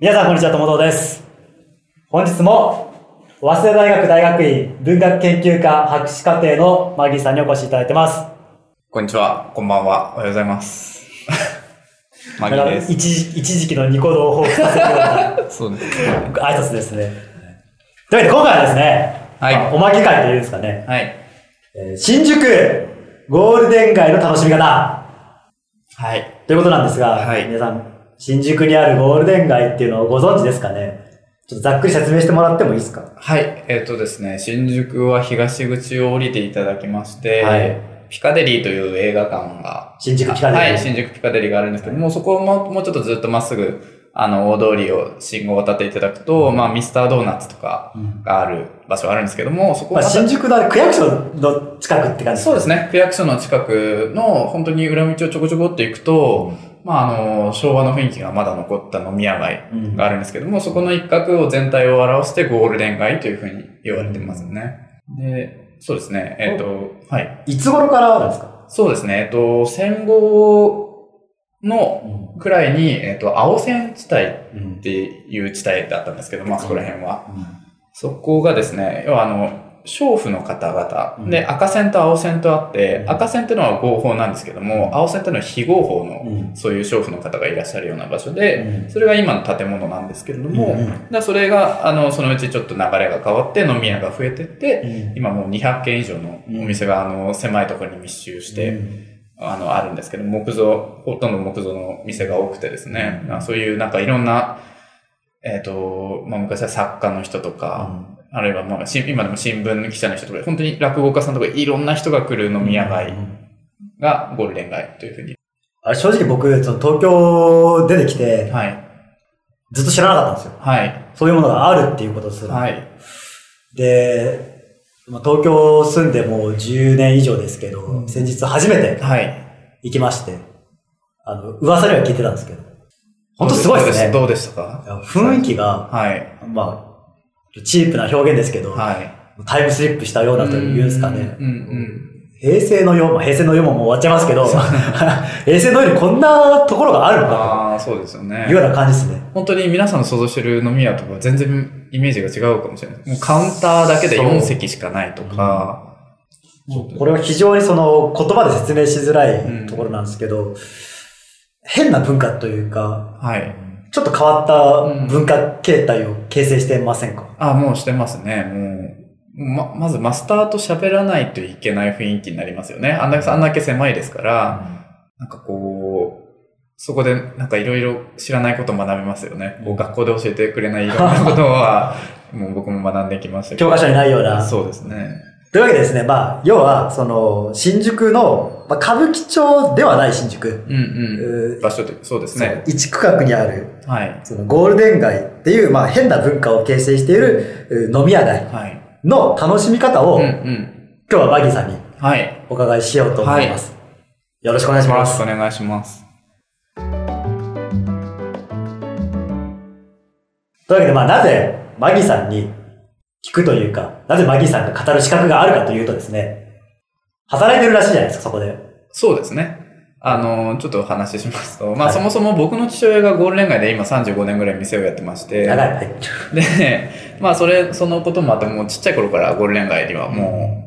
皆さんこんにちは、友藤です。本日も、早稲田大学大学院文学研究科博士課程のマギーさんにお越しいただいてます。こんにちは、こんばんは、おはようございます。マギーです。一時一時期のニコ動を彷彿させるような そうです。挨拶ですね。というわけで今回はですね、はいまあおまけ会というんですかね、はい。えー新宿ゴールデン街の楽しみ方はい。ということなんですが、はい皆さん、新宿にあるゴールデン街っていうのをご存知ですかね？ちょっとざっくり説明してもらってもいいですか？はい。えっ、とですね、新宿は東口を降りていただきまして、はい。ピカデリーという映画館が、新宿ピカデリー。はい、新宿ピカデリーがあるんですけども、そこももうちょっとずっとまっすぐ、あの、大通りを信号を渡っていただくと、まあ、ミスタードーナツとかがある場所があるんですけども、そこまあ、また新宿の区役所の近くって感じそうですね。区役所の近くの、本当に裏道をちょこちょこって行くと、まあ、あの、昭和の雰囲気がまだ残った飲み屋街うんがあるんですけども、そこの一角を全体を表してゴールデン街というふうに言われてますね。で、そうですね。えっ、と、はい。いつ頃からなんですか？そうですね。えっ、と、戦後のくらいに、えっ、と、青線地帯うんっていう地帯だったんですけど、まあ、そこら辺は。そこがですね、要はあの、娼婦の方々、で、赤線と青線とあって、うん。赤線っていうのは合法なんですけども、青線っていうのは非合法の、うん。そういう娼婦の方がいらっしゃるような場所で、うん。それが今の建物なんですけれども、うんだそれが、あの、そのうちちょっと流れが変わって飲み屋が増えてって、うん。今もう200軒以上のお店が、あの、狭いところに密集して、あの、あるんですけど、木造、ほとんど木造の店が多くてですね、まあそういうなんかいろんな、えっ、と、まあ昔は作家の人とか、あるいはまあし今でも新聞記者の人とか、本当に落語家さんとかいろんな人が来る飲み屋街がゴールデン街というふうに。あれ正直僕、その東京出てきて、はい。ずっと知らなかったんですよ。はい。そういうものがあるっていうことする。はい。で、まあ東京住んでもう10年以上ですけど、うん先日初めてはい。行きまして、あの、噂には聞いてたんですけど、本当すごいですね。どうでした？か？雰囲気が、はい。まあ、チープな表現ですけど、はい。タイムスリップしたようなというんですかね。うんうん。平成の世、まあ、平成の世ももう終わっちゃいますけど、平成の世にこんなところがあるのかああ、そうですよねという。ような感じですね。本当に皆さんの想像してる飲み屋とか全然イメージが違うかもしれない。もうカウンターだけで4席しかないとか。これは非常にその言葉で説明しづらいところなんですけど、変な文化というか、はい。ちょっと変わった文化形態を形成してませんか、あ、もうしてますね。もう、ま、まずマスターと喋らないといけない雰囲気になりますよね。あんだけ、あんだけ狭いですから、なんかこう、そこでなんかいろいろ知らないことを学べますよね。こう学校で教えてくれないいろんなことは、もう僕も学んできましたけど。教科書にないような。そうですね。というわけでですね、まあ、要は、その、新宿の、まあ、歌舞伎町ではない新宿。うんうん。う場所で、そうですね。一区画にある、はい。そのゴールデン街っていう、まあ、変な文化を形成しているう飲み屋街はい。の楽しみ方を、うんう今ん。日はバギーさんにはい。お伺いしようと思います。よろしくお願いしよろます。しくお願いします。というわけで、まあ、なぜ、マギーさんに聞くというか、なぜマギーさんが語る資格があるかというとですね、働いてるらしいじゃないですか、そこで。そうですね。あの、ちょっとお話ししますと、まあ、はいそもそも僕の父親がゴールデン街で今35年ぐらい店をやってまして、長い。はい。で、まあ、それ、そのこともあって、もうちっちゃい頃からゴールデン街にはも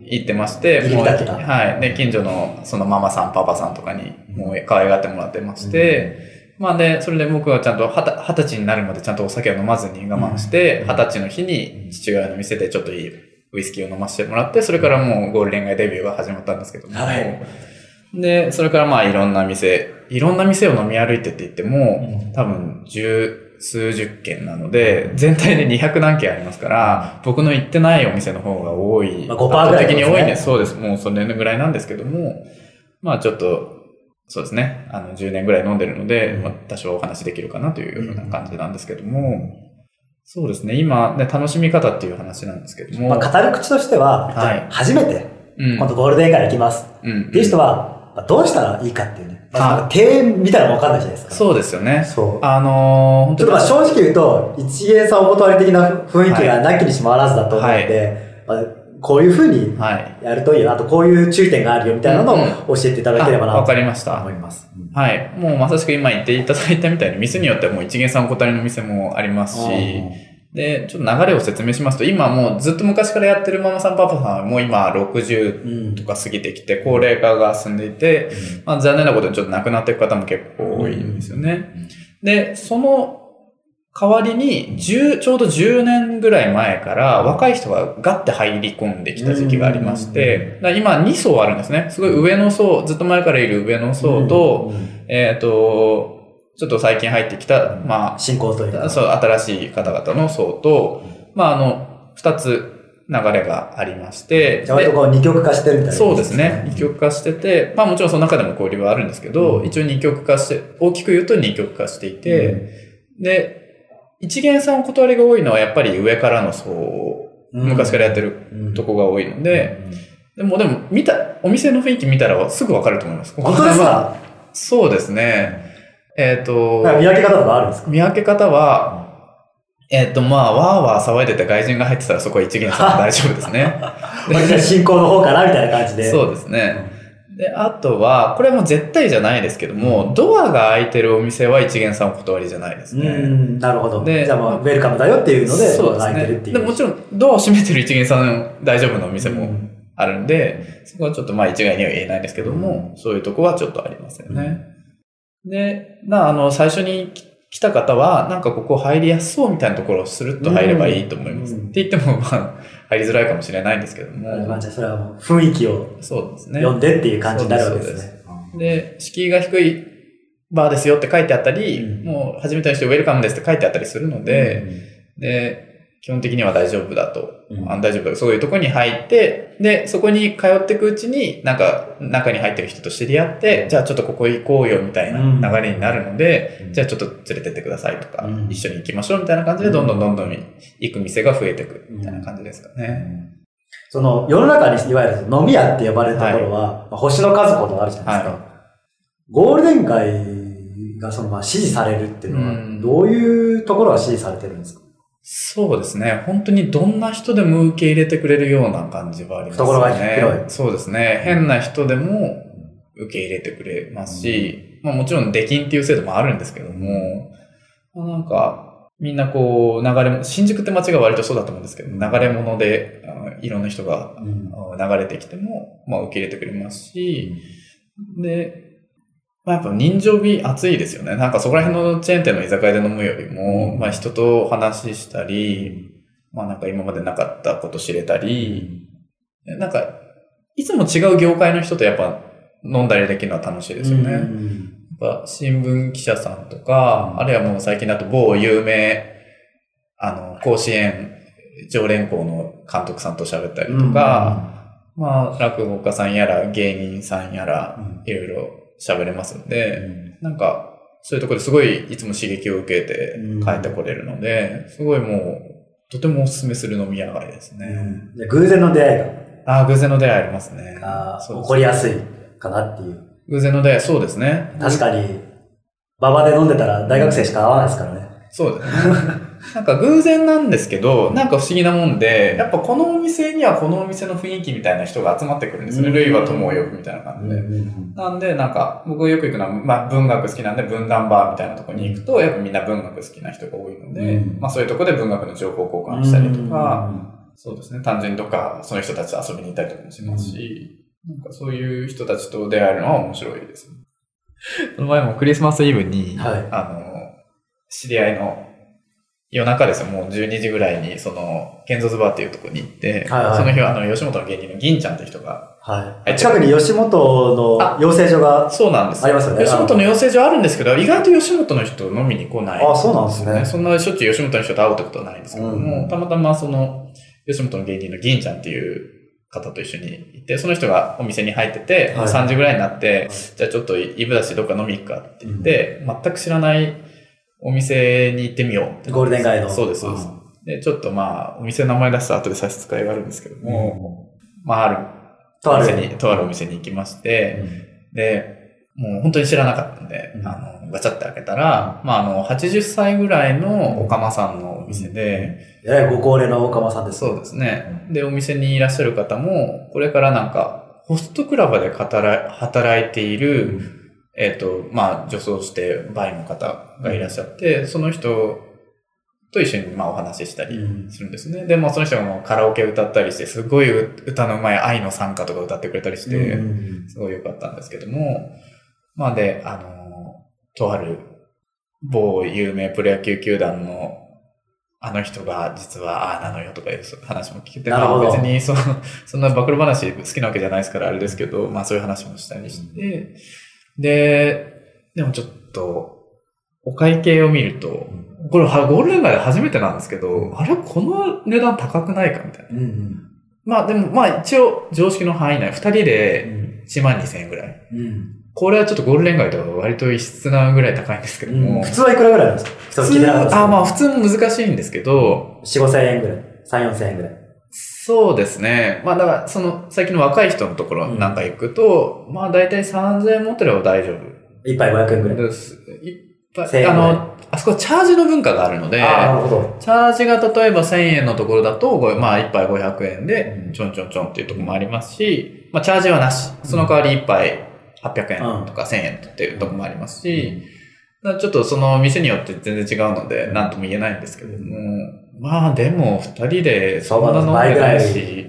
う行ってまして、もう、はい。で、近所のそのママさん、パパさんとかにもう可愛がってもらってまして、まあで、それで僕はちゃんと二十二十歳になるまでちゃんとお酒を飲まずに我慢して、二十歳の日に父親の店でちょっといいウイスキーを飲ませてもらって、それからもうゴールデン街デビューが始まったんですけども、はい。で、それからまあいろんな店、いろんな店を飲み歩いてって言っても、うん。多分十数十軒なので、全体で200何軒ありますから、僕の行ってないお店の方が多い。まあ5%ぐらい圧倒的に多いんでですす。そうです。もうそれぐらいなんですけども、まあちょっと、そうですね。あの、10年ぐらい飲んでるので、まあ多少お話できるかなというような感じなんですけども、そうですね。今、ね、楽しみ方っていう話なんですけども、まあ、語る口としては、はい初めて、うん今度ゴールデン街行きます。うんっていう人は、まあどうしたらいいかっていうね。まあ、庭園みたいなわかんないじゃないですか。そうですよね。そう。あのー、本ちょっとまあ正直言うと、一元さんお断り的な雰囲気がなきにしもあらずだと思うので、まあ、こういうふうにはい。やるといいよ。あとこういう注意点があるよみたいなのを教えていただければなあわかとりました思。います。うんはい。もうまさしく今言っていただいたみたいに、店によってはもう一元さんお断りの店もありますし、で、ちょっと流れを説明しますと、今もうずっと昔からやってるママさんパパさんはもう今60うんとか過ぎてきて、高齢化が進んでいて、まあ残念なことにちょっと亡くなっていく方も結構多いんですよね。で、その代わりに、10ちょうど10年ぐらい前から若い人がガッて入り込んできた時期がありまして、今2層あるんですね。すごい上の層、ずっと前からいる上の層と、うんえっ、と、ちょっと最近入ってきた、ま進行というあ、か。そう、新しい方々の層と、まあ、あの、二つ流れがありまして、じゃあ割とこう二極化してるみたいな、そうですね。二極化してて、まあもちろんその中でも交流はあるんですけど、うん。一応二極化して、大きく言うと二極化していて、で、一元さんお断りが多いのはやっぱり上からの層をうん昔からやってるうんとこが多いので、でもでも見た、お店の雰囲気見たらすぐわかると思います。本当ですか？そうですね。えっ、と、なんか見分け方とかあるんですか？見分け方は、えっ、と、まあ、わーわー騒いでて外人が入ってたらそこは一元さん大丈夫ですね。進行の方かなみたいな感じで。そうですね。で、あとは、これはもう絶対じゃないですけども、ドアが開いてるお店は一元さんお断りじゃないですうね。ん、なるほど。でじゃあもう、ウェルカムだよっていうので、そうですね。開いてるっていう。でもちろん、ドアを閉めてる一元さん大丈夫なお店もうんあるんで、そこはちょっとまあ一概には言えないですけども、そういうとこはちょっとありますよね。で、まあ、あの、最初にき来た方は、なんかここ入りやすそうみたいなところをスルッと入ればいいと思います。うんって言っても、まあ、入りづらいかもしれないんですけどまあも、じゃあそれはもう雰囲気をそうですね。読んでっていう感じになるわけですね。で、敷居が低いバーですよって書いてあったり、うんもう初めての人ウェルカムですって書いてあったりするので、で、基本的には大丈夫だと。うん。あ大丈夫だ。そういうとこに入って、で、そこに通っていくうちに、なんか、中に入ってる人と知り合って、じゃあちょっとここ行こうよみたいな流れになるので、うん。じゃあちょっと連れてってくださいとか、うん。一緒に行きましょうみたいな感じで、どんどんどんどん行く店が増えていくみたいな感じですかね。その、世の中にいわゆる飲み屋って呼ばれるところは、まあ星の数ほどあるじゃないですか。はゴールデン街がそのまあ支持されるっていうのは、うん。どういうところが支持されてるんですか？そうですね。本当にどんな人でも受け入れてくれるような感じはありますね。懐が広いそうですね。変な人でも受け入れてくれますし、まあもちろん出禁っていう制度もあるんですけども、まあ、なんか、みんなこう、流れも、新宿って街が割とそうだと思うんですけど、流れ物で、いろんな人があ流れてきても、まあ受け入れてくれますし、で、まあ、やっぱ人情味熱いですよね。なんかそこら辺のチェーン店の居酒屋で飲むよりも、まあ人と話したり、まあなんか今までなかったこと知れたり、なんか、いつも違う業界の人とやっぱ飲んだりできるのは楽しいですよね。やっぱ新聞記者さんとか、あるいはもう最近だと某有名、あの、甲子園常連校の監督さんと喋ったりとか、まあ落語家さんやら芸人さんやら、いろいろ喋れますんで、なんか、そういうところですごいいつも刺激を受けて帰ってこれるので、すごいもう、とてもお勧めする飲み屋街ですね。うんで偶然の出会いああ、偶然の出会いありますね。がそうです起こりやすいかなっていう。偶然の出会い、そうですね。確かに、馬場で飲んでたら大学生しか会わないですからね。そうですね。なんか偶然なんですけど、なんか不思議なもんで、やっぱこのお店にはこのお店の雰囲気みたいな人が集まってくるんですよね。うん。ルイは友を呼ぶみたいな感じで。なんで、なんか、僕よく行くのは、まあ、文学好きなんで、文壇バーみたいなところに行くと、やっぱみんな文学好きな人が多いので、うん。まあそういうところで文学の情報交換したりとか、そうですね、単純にどっかその人たちと遊びに行ったりとかもしますし、なんかそういう人たちと出会えるのは面白いです、ね。この前もクリスマスイブに、はい。あの、知り合いの夜中ですよ、もう12時ぐらいに、その、ケンゾズバーっていうところに行って、はいはい。その日はあの、吉本の芸人の銀ちゃんって人が、はい。近くに吉本の養成所が、そうなんですありますよね。吉本の養成所あるんですけど、意外と吉本の人飲みに来ない。あそうなんですね。そんなしょっちゅう吉本の人と会うってことはないんですけども、うんたまたまその、吉本の芸人の銀ちゃんっていう方と一緒に行って、その人がお店に入ってて、はい。3時ぐらいになって、はい。じゃあちょっとイブだしどっか飲み行くかって言って、全く知らないお店に行ってみようって。ゴールデン街の。そうです、そうです。ん。で、ちょっとまあ、お店の名前出すと後で差し支えがあるんですけども、まあ、ある。とある。お店に、とあるお店に行きまして、で、もう本当に知らなかったんで、うん。あの、ガチャって開けたら、まあ、あの、80歳ぐらいのおかまさんのお店で、えらいご高齢のおかまさんです。そうですね。で、お店にいらっしゃる方も、これからなんか、ホストクラブで働い働いている、えっ、と、まあ、女装してバイの方がいらっしゃって、その人と一緒にまあお話ししたりうん。するんですね。でもその人がもうカラオケ歌ったりして、すごい歌のうまい愛の賛歌とか歌ってくれたりして、うん。すごい良かったんですけども、まあで、あの、とある某有名プロ野球球団のあの人が実はああなのよとかいう話も聞いて、まあ別にそそんな暴露話好きなわけじゃないですからあれですけど、まあそういう話もしたりして、で、でもちょっと、お会計を見ると、これはゴールデン街で初めてなんですけど、あれこの値段高くないかみたいな。うんうんまあでも、まあ一応常識の範囲内、二人で1万2千円ぐらい。うんこれはちょっとゴールデン街では割と異質なぐらい高いんですけども。普通はいくらぐらいなんですか？普普通あ、まあ普通も難しいんですけど、4、5千円ぐらい。3、4千円ぐらい。そうですね。まあだから、その、最近の若い人のところなんか行くと、まあ大体3000円持ってれば大丈夫一杯500円ぐらい。です。いっぱ1000い、あの、あそこチャージの文化があるので。チャージが例えば1000円のところだと、まあ1杯500円でうん、ちょんちょんちょんっていうところもありますし、まあチャージはなし。その代わり1杯800円とか1000円っていうところもありますし、だからちょっとその店によって全然違うので、なんとも言えないんですけども、まあでも2人でそんな飲んでないし、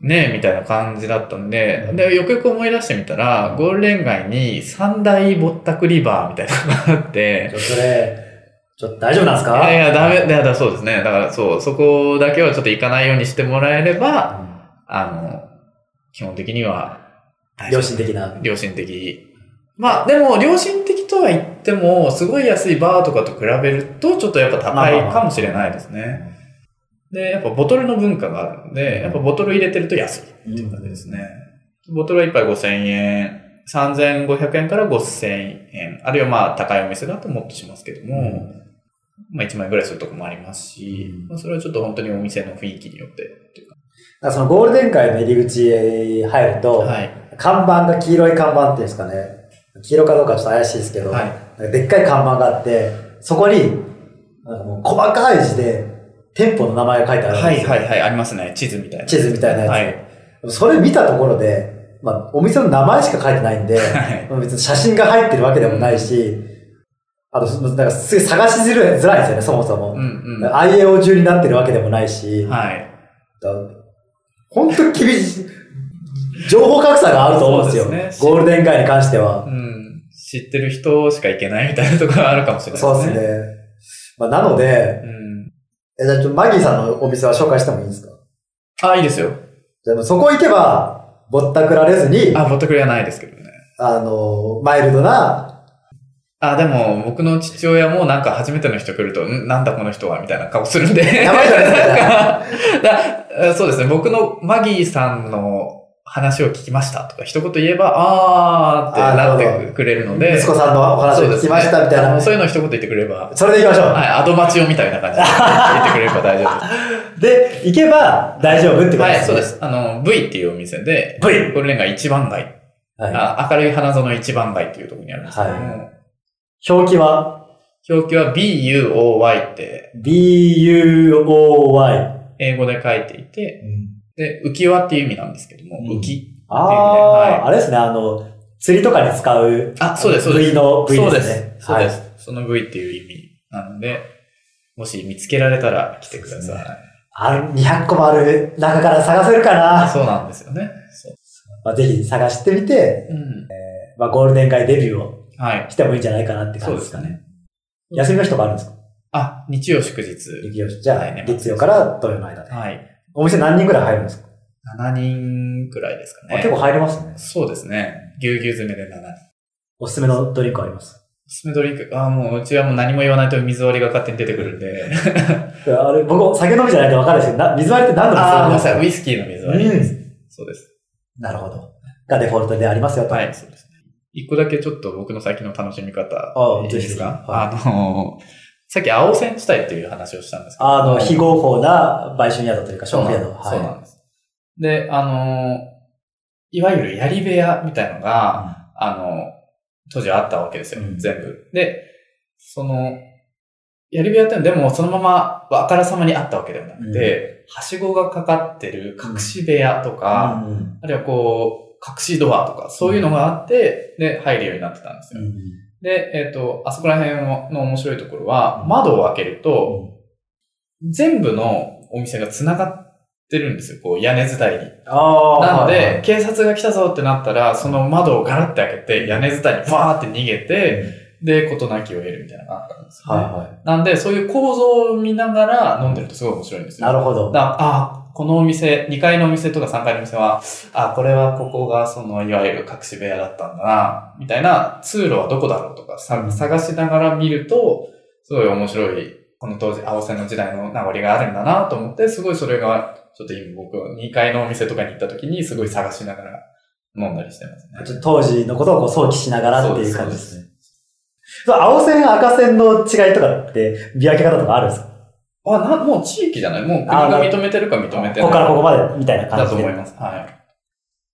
ねえ、みたいな感じだったんで、で、よくよく思い出してみたら、ゴールデン街に三大ぼったくりバーみたいなのがあってち、ょっとそれ、ちょっと大丈夫なんですか？いやいや、ダメ、だそうですね。だからそう、そこだけはちょっと行かないようにしてもらえれば、あの、基本的には良夫、心的な。良心的。まあ、でも、良心的とは言っても、すごい安いバーとかと比べると、ちょっとやっぱ高いかもしれないですね。で、やっぱボトルの文化があるので、やっぱボトル入れてると安いっていう感じですね。ボトルは1杯5000円、3500円から5000円、あるいはまあ高いお店だともっとしますけども、まあ1万円ぐらいするとこもありますし、うんまあそれはちょっと本当にお店の雰囲気によってっていうか。そのゴールデン街の入り口へ入ると、はい。看板が黄色い看板っていうんですかね。黄色かどうかちょっと怪しいですけど、はいでっかい看板があって、そこに、なんかもう細かい字で店舗の名前が書いてあるんですよ。はいはいはい、ありますね。地図みたいな。地図みたいなやつ。はい。それ見たところで、まあ、お店の名前しか書いてないんで、はいまあ別に写真が入ってるわけでもないし、あと、なんかすごい探しづらいづらいんですよね、そもそも。うんうん。は IAO 中になってるわけでもないし、い。だ本当に厳しい、情報格差があると思うんですよ。すねゴールデン街に関しては。うん。知ってる人しか行けないみたいなところがあるかもしれないそうですね。まあ、なので、うん。えじゃあちょっとマギーさんのお店は紹介してもいいですか？あ、いいですよ。じゃそこ行けば、ぼったくられずに、あ、ぼったくりはないですけどね。あの、マイルドな、あ、でも、僕の父親もなんか初めての人来ると、ん？なんだこの人はみたいな顔するんで。やばいじゃないですか そうですね。僕のマギーさんの話を聞きましたとか一言言えば、あーってなってくれるので。息子さんのお話を聞きましたみたいな。そうねそういうのを一言言ってくれば、それで行きましょう。はい、アドマチオみたいな感じで 言ってくれれば大丈夫でで、行けば大丈夫ってす。はい、ことですね。そうです。あの、V っていうお店で、V ゴールデン街一番街、はい。あ明るい花園一番街っていうところにあるんですけども、は表記は、表記は BUOY って、B-U-O-Y。英語で書いていて、で、浮き輪っていう意味なんですけども、うん浮き。ああ、はいあれですね、あの、釣りとかに使う。あ、そうです、そうです。V の V そうですね。。そうです。その V っていう意味なので、もし見つけられたら来てください。ある、200個もある中から探せるかな。そうなんですよね。そう。まあ、ぜひ探してみて、うん。まあ、ゴールデン街デビューをはい。してもいいんじゃないかなって感じですかね。そうですかね。休みの日とかあるんですか？あ、日曜祝日。月曜じゃあ、はいね月曜から土曜の間で。はい。お店何人ぐらい入るんですか、7人くらいですかね。あ結構入りますね。そうですね。ぎゅうぎゅう詰めで7人。おすすめのドリンクあります？おすすめドリンク？あ、もううちはもう何も言わないと水割りが勝手に出てくるんで。あれ、僕、酒飲みじゃないと分かるんですけど、な水割りって何の水あー、ごめんですかなさい。ウイスキーの水割りです。そうです。なるほど。がデフォルトでありますよと。はい、そうですね。一個だけちょっと僕の最近の楽しみ方。あいいですか？はあの、さっき青線地帯っていう話をしたんですけど。あの、非合法な売春宿というか、消費宿。そうなんです。で、あの、いわゆる槍部屋みたいのが、あの、当時はあったわけですよ、うん全部。で、その、やり部屋ってでもそのままあからさまにあったわけではなくて、はしごがかかってる隠し部屋とか、うんあるいはこう、隠しドアとか、そういうのがあって、で、入るようになってたんですよ。で、えっ、と、あそこら辺の面白いところは、窓を開けると、全部のお店が繋がってるんですよ。こう、屋根伝いに。ああ。なので、はいはい警察が来たぞってなったら、その窓をガラッて開けて、屋根伝いにファーって逃げて、で、事なきを得るみたいなのがあったんですよ、ね。はいはなんで、そういう構造を見ながら飲んでるとすごい面白いんですい。よ。なるほど。だあこのお店、2階のお店とか3階のお店は、あこれはここがその、いわゆる隠し部屋だったんだな、みたいな、通路はどこだろうとか探しながら見ると、すごい面白い、この当時、青線の時代の名残があるんだなと思って、すごいそれが、ちょっと今僕、2階のお店とかに行った時にすごい探しながら飲んだりしてますね。ちょっと当時のことをこう想起しながらっていう感じですそうね。そう青線、赤線の違いとかって見分け方とかあるんですか？あ、な、もう地域じゃない？もう国が認めてるか認めてないか。ここからここまでみたいな感だじで。と思います。はい。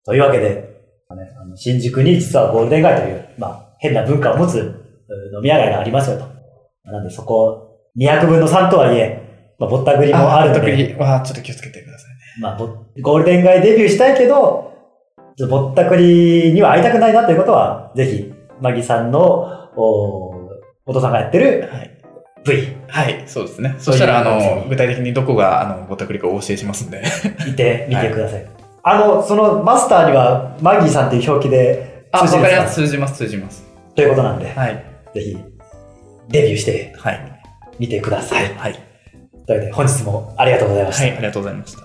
というわけで、ねあの新宿に実はゴールデン街という、まあ、変な文化を持つう飲み屋街がありますよと。なんでそこ、200分の3とはいえ、まあ、ぼったくりもあるの特で、にはちょっと気をつけてくださいね。まあ、ぼゴールデン街デビューしたいけど、ぼったくりには会いたくないなということは、ぜひ、マギさんの、おお父さんがやってるはい。はい、そうですね。そしたら、あの、具体的にどこが、あの、ぼったくりかお教えしますんで。いてみてください。あの、そのマスターには、マギーさんっていう表記で通じるんですか？かります。通じます、通じます。ということなんで、はい。ぜひ、デビューしてはい。みてください。はい。というわけで、本日もありがとうございました。はい、ありがとうございました。